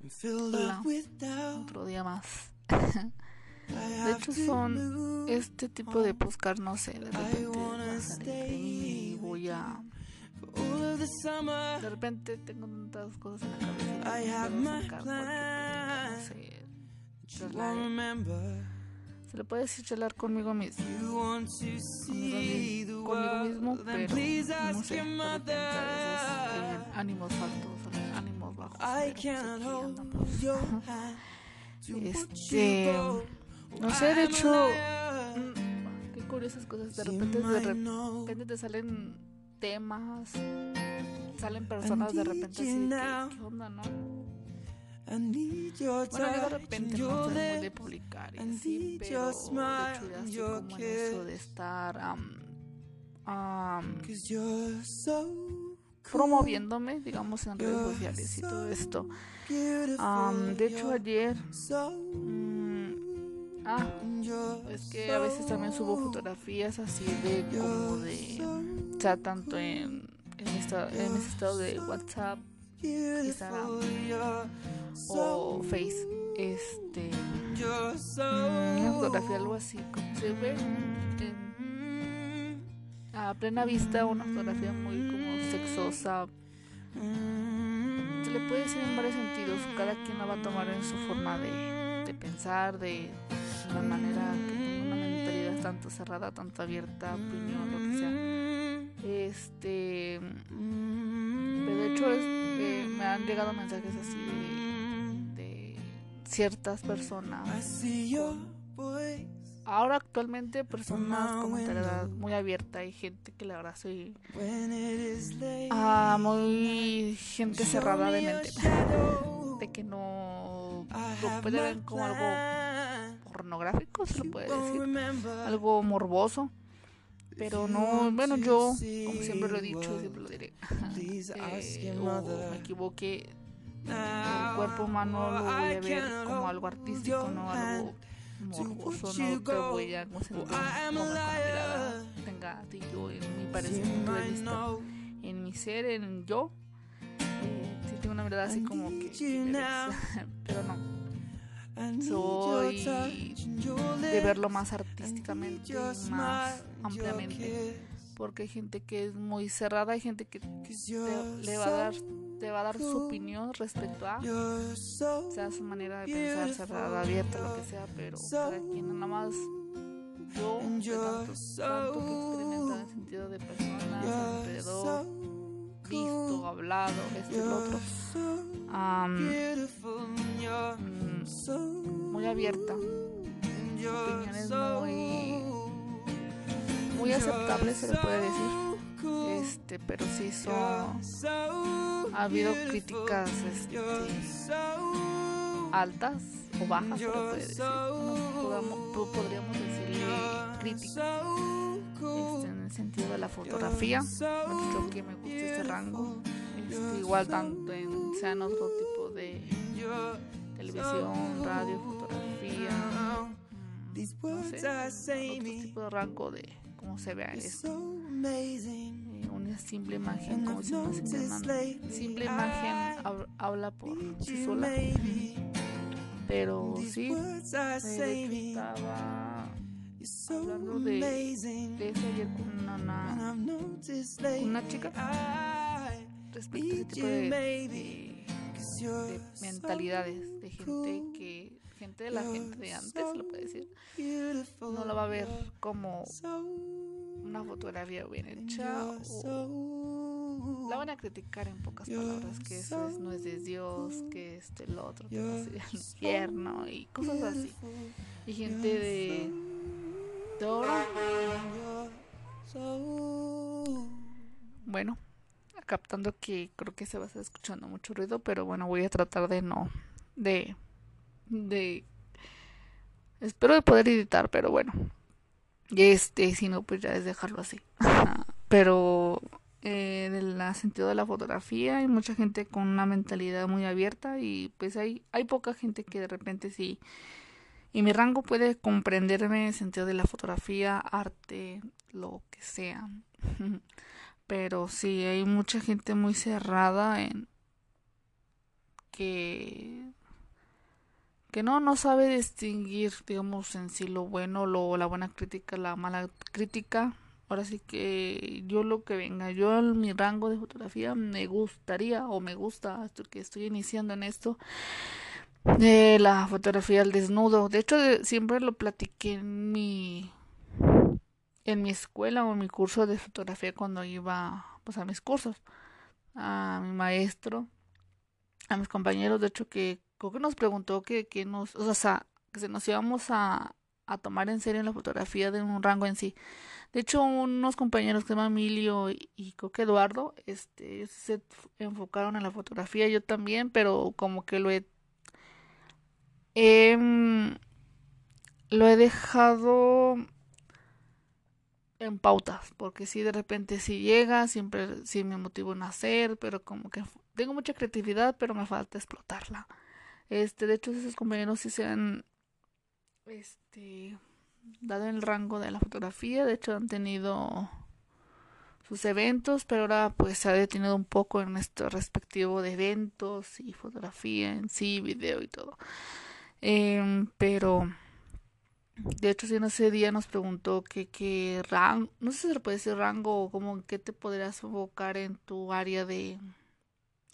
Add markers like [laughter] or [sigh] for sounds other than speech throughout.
Hola, otro día más. [laughs] de hecho son este tipo de buscar, no sé, de repente va a salir y voy a... De repente tengo tantas cosas en la cabeza y no sacar porque, no sé, se le puede decir charlar conmigo mismo, conmigo, conmigo mismo pero no sé, veces eh, ánimos. [laughs] este, no sé, de hecho, mm, qué curiosas cosas, de repente, de repente te salen temas, salen personas de repente así, ¿qué onda, no? Bueno, yo de repente no soy muy de publicar y así, pero de hecho ya estoy como en eso de estar um, promoviéndome, digamos, en redes sociales y todo esto. de hecho ayer... Mm, ah, es que a veces también subo fotografías así de como de... O sea, tanto en, en, esta, en ese estado de WhatsApp Instagram o Face este una fotografía algo así como se ve a plena vista una fotografía muy como sexosa se le puede decir en varios sentidos cada quien la va a tomar en su forma de, de pensar de la manera que tenga una mentalidad tanto cerrada tanto abierta opinión lo que sea este de hecho es me han llegado mensajes así de, ciertas personas. Ahora actualmente personas con mentalidad muy abierta y gente que la verdad soy ah, muy gente cerrada de mente. de que no lo puede ver como algo pornográfico se lo puede decir. algo morboso. Pero no, bueno, yo, como siempre lo he dicho, siempre lo diré, [laughs] eh, me equivoqué, el cuerpo humano lo voy a ver como algo artístico, no algo morboso, no te voy a concentrar como la mirada tenga de yo en mi parecer, vista, en mi ser, en yo, eh, sí tengo una mirada así como que, [laughs] pero no. Soy de verlo más artísticamente, más ampliamente, porque hay gente que es muy cerrada, hay gente que le va a dar te va a dar su opinión respecto a sea su manera de pensar cerrada, abierta, lo que sea, pero cada quien nada más yo tanto, tanto que he experimentado en sentido de personas alrededor visto, hablado, esto y lo otro. muy abierta. Opiniones muy, muy aceptables, se le puede decir. Este, pero sí son. Ha habido críticas este, altas o bajas, se puede decir. podríamos decirle críticas este, en el sentido de la fotografía. Mucho que me gusta ese rango. Este, igual tanto en sean otro tipo de televisión, radio, fotografía, no sé, otro tipo de rango de cómo se vea esto. Una simple imagen, como si una simple, imagen habla por sí sola. Pero sí, eh, estaba hablando de, de eso ayer con una, una chica respecto a ese tipo de, de, mentalidades de gente que gente de la gente de antes lo puede decir. no lo va a ver como una fotografía bien hecha o la van a criticar en pocas palabras que eso no es de Dios que este el otro que va a ser el infierno y cosas así. y gente de bueno, captando que creo que se va a estar escuchando mucho ruido, pero bueno, voy a tratar de no, de, de, espero de poder editar, pero bueno, este, si no, pues ya es dejarlo así. pero eh, en el sentido de la fotografía hay mucha gente con una mentalidad muy abierta y pues hay, hay poca gente que de repente sí y mi rango puede comprenderme en el sentido de la fotografía, arte, lo que sea. [laughs] Pero sí, hay mucha gente muy cerrada en que que no, no sabe distinguir, digamos, en sí lo bueno, lo, la buena crítica, la mala crítica. Ahora sí que yo lo que venga, yo en mi rango de fotografía me gustaría o me gusta, hasta que estoy iniciando en esto, de la fotografía al desnudo. De hecho, siempre lo platiqué en mi en mi escuela o en mi curso de fotografía cuando iba pues a mis cursos a mi maestro a mis compañeros de hecho que creo que nos preguntó que, que nos o sea que se nos íbamos a, a tomar en serio la fotografía de un rango en sí de hecho unos compañeros que se llaman Emilio y, y que Eduardo este se enfocaron en la fotografía yo también pero como que lo he lo he dejado en pautas, porque si de repente si llega, siempre sí me motivo en hacer, pero como que tengo mucha creatividad, pero me falta explotarla. Este, de hecho, esos compañeros sí se han este dado el rango de la fotografía, de hecho han tenido sus eventos, pero ahora pues se ha detenido un poco en esto respectivo de eventos y fotografía en sí, video y todo. Em, pero de hecho, si en ese día nos preguntó qué rango, no sé si se puede decir rango o como qué te podrías enfocar en tu área de,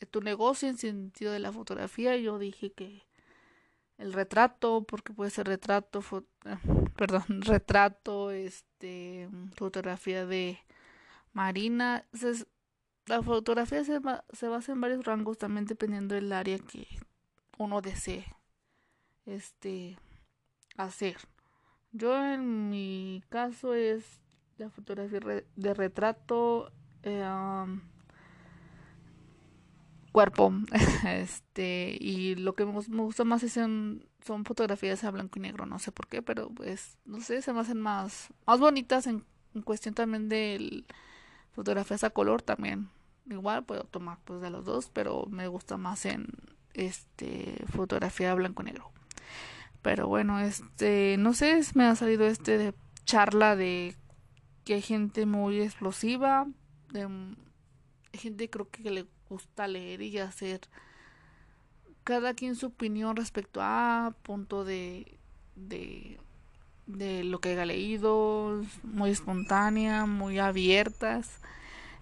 tu negocio en sentido de la fotografía. Yo dije que el retrato, porque puede ser retrato, [laughs] perdón, retrato, este, fotografía de marina. la fotografía se, se basa en varios rangos también dependiendo del área que uno desee este hacer. Yo en mi caso es la fotografía de retrato, eh, cuerpo, [laughs] este, y lo que me, gusta más es son, son fotografías a blanco y negro, no sé por qué, pero pues, no sé, se me hacen más, más bonitas en, cuestión también de fotografías a color también. Igual puedo tomar pues de los dos, pero me gusta más en este fotografía a blanco y negro. Pero bueno, este, no sé, me ha salido este de charla de que hay gente muy explosiva, de gente creo que le gusta leer y hacer cada quien su opinión respecto a punto de de de lo que haya leído, muy espontánea, muy abiertas.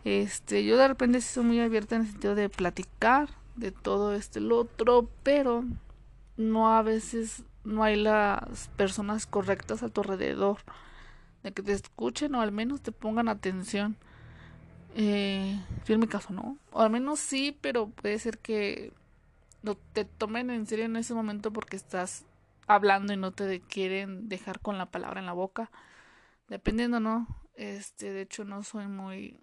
Este, yo de repente sí soy muy abierta en el sentido de platicar de todo este lo otro, pero no a veces no hay las personas correctas a tu alrededor de que te escuchen o al menos te pongan atención. Eh, en mi caso no, o al menos sí, pero puede ser que no te tomen en serio en ese momento porque estás hablando y no te quieren dejar con la palabra en la boca. Dependiendo, ¿no? Este, de hecho no soy muy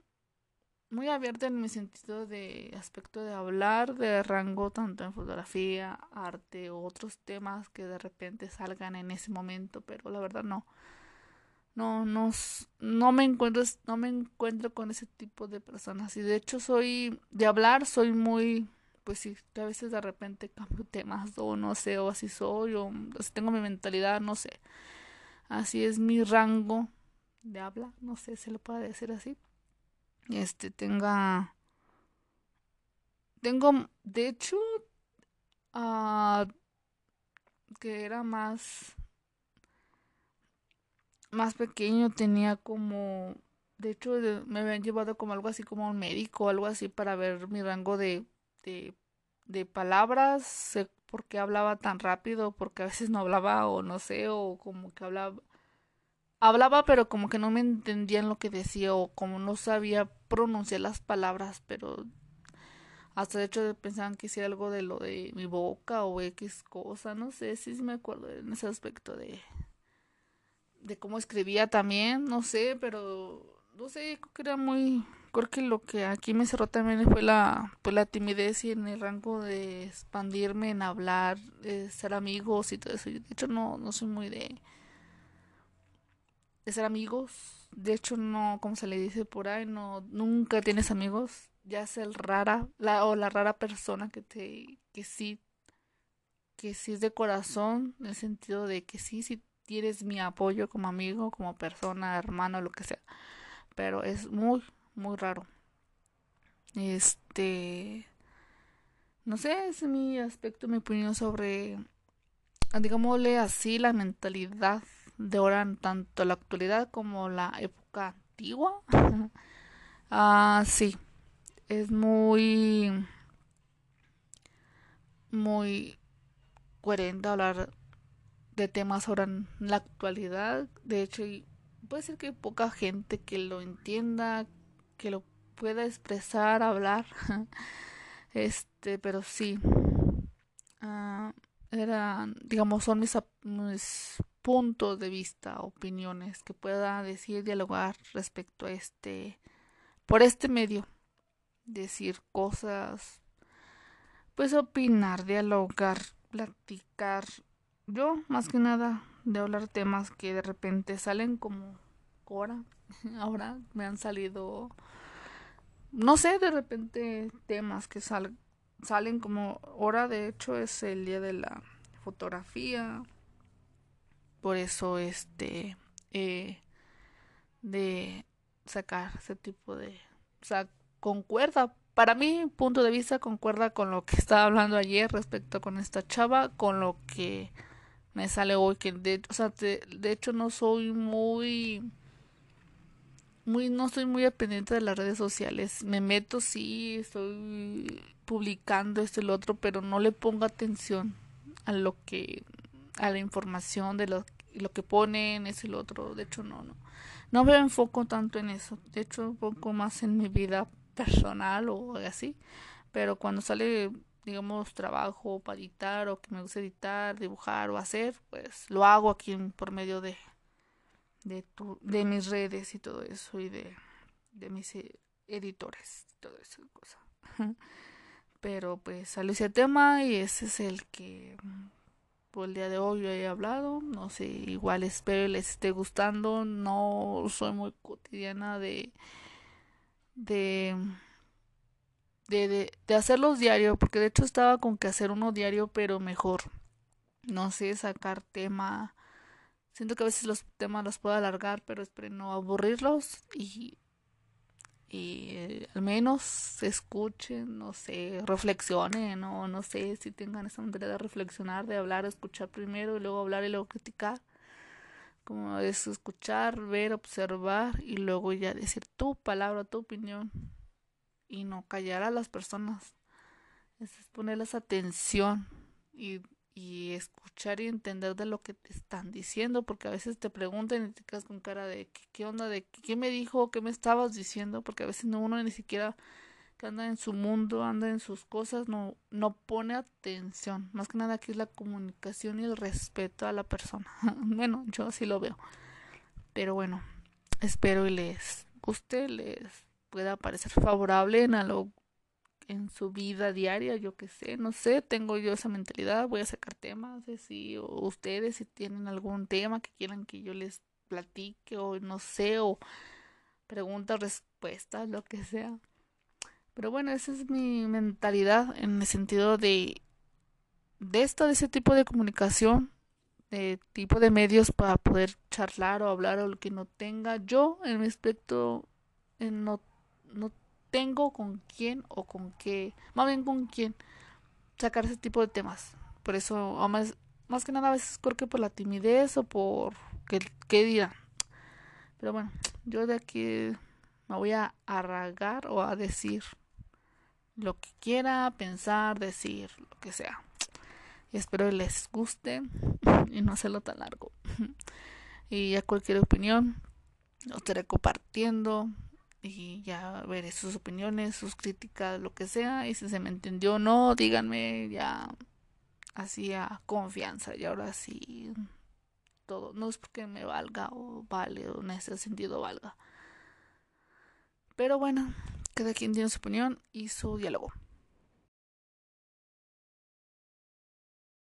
muy abierta en mi sentido de aspecto de hablar de rango tanto en fotografía, arte u otros temas que de repente salgan en ese momento, pero la verdad no. No, no, no me encuentro, no me encuentro con ese tipo de personas. Y de hecho soy, de hablar, soy muy, pues sí, que a veces de repente cambio temas, o no sé, o así soy, o así tengo mi mentalidad, no sé. Así es mi rango de habla, no sé, se lo puede decir así este tenga tengo de hecho uh, que era más más pequeño tenía como de hecho me habían llevado como algo así como un médico algo así para ver mi rango de de, de palabras por qué hablaba tan rápido porque a veces no hablaba o no sé o como que hablaba hablaba pero como que no me entendían lo que decía o como no sabía pronunciar las palabras, pero hasta de hecho pensaban que hiciera algo de lo de mi boca o X cosa, no sé si me acuerdo en ese aspecto de de cómo escribía también, no sé, pero no sé, creo que era muy creo que lo que aquí me cerró también fue la pues la timidez y en el rango de expandirme en hablar, ser amigos y todo eso. de hecho no no soy muy de de ser amigos. De hecho, no, como se le dice por ahí, no, nunca tienes amigos. Ya es el rara, la, o la rara persona que te, que sí, que sí es de corazón, en el sentido de que sí, sí tienes mi apoyo como amigo, como persona, hermano, lo que sea. Pero es muy, muy raro. Este, no sé, es mi aspecto, mi opinión sobre digámosle así, la mentalidad de ahora, tanto la actualidad como la época antigua. [laughs] ah, sí, es muy, muy coherente hablar de temas ahora en la actualidad. De hecho, puede ser que hay poca gente que lo entienda, que lo pueda expresar, hablar. [laughs] este, pero sí. Uh, eran, digamos, son mis, mis, puntos de vista, opiniones que pueda decir, dialogar respecto a este, por este medio, decir cosas, pues opinar, dialogar, platicar. Yo, más que nada, de hablar temas que de repente salen como ahora, [laughs] ahora me han salido, no sé, de repente temas que salen salen como ahora de hecho es el día de la fotografía por eso este eh, de sacar ese tipo de o sea concuerda para mi punto de vista concuerda con lo que estaba hablando ayer respecto con esta chava con lo que me sale hoy que de, o sea, de, de hecho no soy muy muy no estoy muy dependiente de las redes sociales me meto sí estoy publicando esto y lo otro, pero no le pongo atención a lo que, a la información de lo, lo que ponen, eso y lo otro. De hecho, no, no. No me enfoco tanto en eso. De hecho, un poco más en mi vida personal o así. Pero cuando sale, digamos, trabajo para editar o que me gusta editar, dibujar o hacer, pues lo hago aquí por medio de, de, mis redes y todo eso y de, de mis eh, editores y todo eso. Cosa. [laughs] Pero pues salió ese tema y ese es el que por el día de hoy yo he hablado. No sé, igual espero les esté gustando. No soy muy cotidiana de de de, de, hacerlos diario, porque de hecho estaba con que hacer uno diario, pero mejor. No sé, sacar tema. Siento que a veces los temas los puedo alargar, pero espero no aburrirlos y y eh, al menos escuchen, no sé, reflexionen o no sé si tengan esa manera de reflexionar, de hablar, escuchar primero y luego hablar y luego criticar. Como es escuchar, ver, observar y luego ya decir tu palabra, tu opinión y no callar a las personas. Es ponerles atención y y escuchar y entender de lo que te están diciendo, porque a veces te preguntan y te quedas con cara de ¿qué, onda, de qué me dijo, qué me estabas diciendo, porque a veces no uno ni siquiera que anda en su mundo, anda en sus cosas, no, no pone atención. Más que nada aquí es la comunicación y el respeto a la persona. [laughs] bueno, yo así lo veo. Pero bueno, espero y les guste, les pueda parecer favorable en algo en su vida diaria, yo qué sé, no sé, tengo yo esa mentalidad, voy a sacar temas, si o ustedes si tienen algún tema que quieran que yo les platique o no sé, o preguntas, respuestas, lo que sea. Pero bueno, esa es mi mentalidad en el sentido de de esto, de ese tipo de comunicación, de tipo de medios para poder charlar o hablar o lo que no tenga. Yo, en mi aspecto, no, no tengo con quién o con qué, más bien con quién sacar ese tipo de temas. Por eso, más, más que nada a veces creo que por la timidez o por qué, qué dirán. Pero bueno, yo de aquí me voy a arragar o a decir lo que quiera, pensar, decir, lo que sea. Y espero les guste [laughs] y no hacerlo tan largo. [laughs] y ya cualquier opinión lo estaré compartiendo y ya veré sus opiniones, sus críticas, lo que sea, y si se me entendió o no, díganme ya así a confianza y ahora sí todo, no es porque me valga o vale o en ese sentido valga. Pero bueno, cada quien tiene su opinión y su diálogo.